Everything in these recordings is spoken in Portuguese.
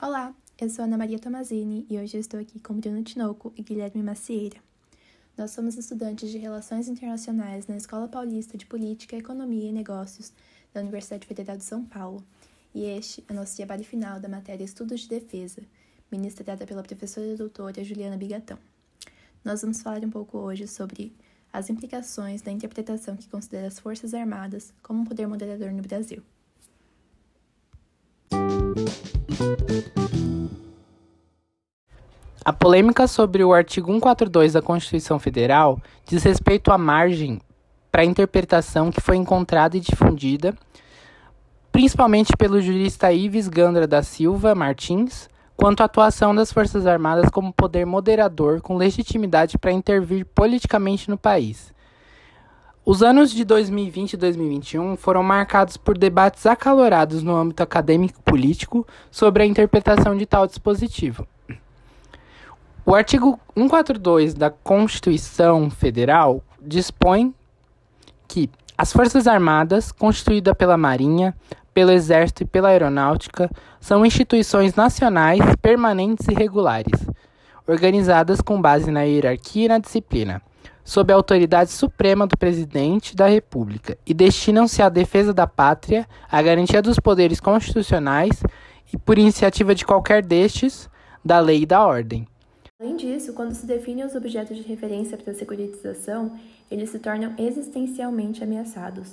Olá, eu sou Ana Maria Tomazini e hoje estou aqui com Bruno Tinoco e Guilherme Macieira. Nós somos estudantes de Relações Internacionais na Escola Paulista de Política, Economia e Negócios da Universidade Federal de São Paulo, e este é nosso trabalho final da matéria Estudos de Defesa, ministrada pela professora doutora Juliana Bigatão. Nós vamos falar um pouco hoje sobre as implicações da interpretação que considera as Forças Armadas como um poder moderador no Brasil. A polêmica sobre o artigo 142 da Constituição Federal diz respeito à margem para a interpretação que foi encontrada e difundida, principalmente pelo jurista Ives Gandra da Silva Martins, quanto à atuação das Forças Armadas como poder moderador com legitimidade para intervir politicamente no país. Os anos de 2020 e 2021 foram marcados por debates acalorados no âmbito acadêmico e político sobre a interpretação de tal dispositivo. O artigo 142 da Constituição Federal dispõe que as Forças Armadas, constituídas pela Marinha, pelo Exército e pela Aeronáutica, são instituições nacionais permanentes e regulares, organizadas com base na hierarquia e na disciplina, sob a autoridade suprema do Presidente da República, e destinam-se à defesa da pátria, à garantia dos poderes constitucionais e, por iniciativa de qualquer destes, da lei e da ordem. Além disso, quando se definem os objetos de referência para a securitização, eles se tornam existencialmente ameaçados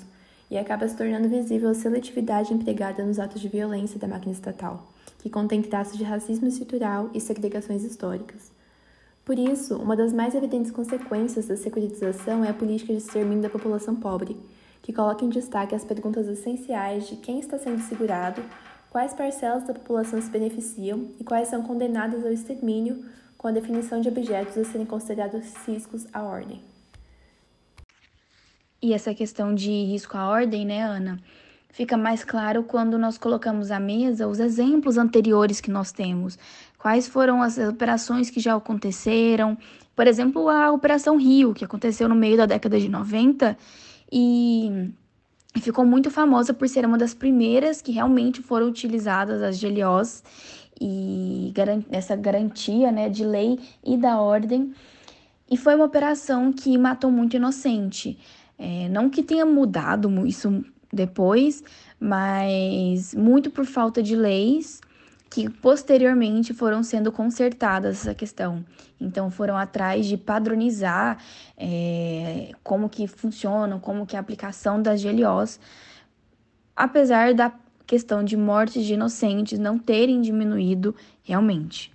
e acaba se tornando visível a seletividade empregada nos atos de violência da máquina estatal, que contém traços de racismo estrutural e segregações históricas. Por isso, uma das mais evidentes consequências da securitização é a política de extermínio da população pobre, que coloca em destaque as perguntas essenciais de quem está sendo segurado, quais parcelas da população se beneficiam e quais são condenadas ao extermínio com a definição de objetos a serem considerados riscos à ordem. E essa questão de risco à ordem, né, Ana? Fica mais claro quando nós colocamos à mesa os exemplos anteriores que nós temos. Quais foram as operações que já aconteceram? Por exemplo, a Operação Rio, que aconteceu no meio da década de 90 e ficou muito famosa por ser uma das primeiras que realmente foram utilizadas as GLOs e essa garantia né, de lei e da ordem. E foi uma operação que matou muito inocente. É, não que tenha mudado isso depois, mas muito por falta de leis que posteriormente foram sendo consertadas essa questão. Então foram atrás de padronizar é, como que funcionam, como que é a aplicação das GLOs, apesar da questão de mortes de inocentes não terem diminuído realmente.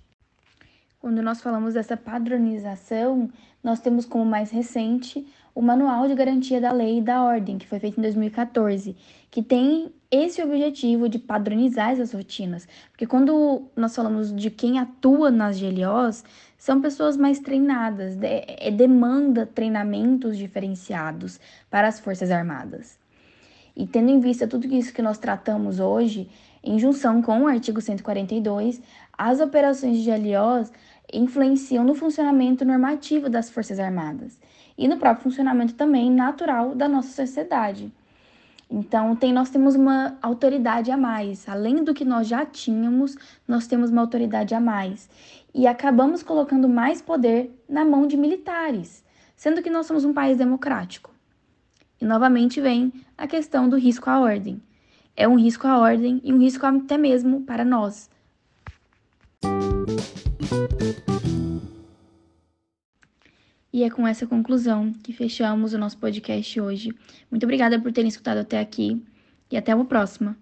Quando nós falamos dessa padronização, nós temos como mais recente o Manual de Garantia da Lei e da Ordem, que foi feito em 2014, que tem esse objetivo de padronizar essas rotinas. Porque quando nós falamos de quem atua nas GLOs, são pessoas mais treinadas, é, demanda treinamentos diferenciados para as Forças Armadas. E tendo em vista tudo isso que nós tratamos hoje, em junção com o artigo 142, as operações de GLOs influenciam no funcionamento normativo das Forças Armadas e no próprio funcionamento também natural da nossa sociedade. Então, tem, nós temos uma autoridade a mais. Além do que nós já tínhamos, nós temos uma autoridade a mais. E acabamos colocando mais poder na mão de militares, sendo que nós somos um país democrático. E novamente vem a questão do risco à ordem. É um risco à ordem e um risco até mesmo para nós. E é com essa conclusão que fechamos o nosso podcast hoje. Muito obrigada por terem escutado até aqui e até uma próxima.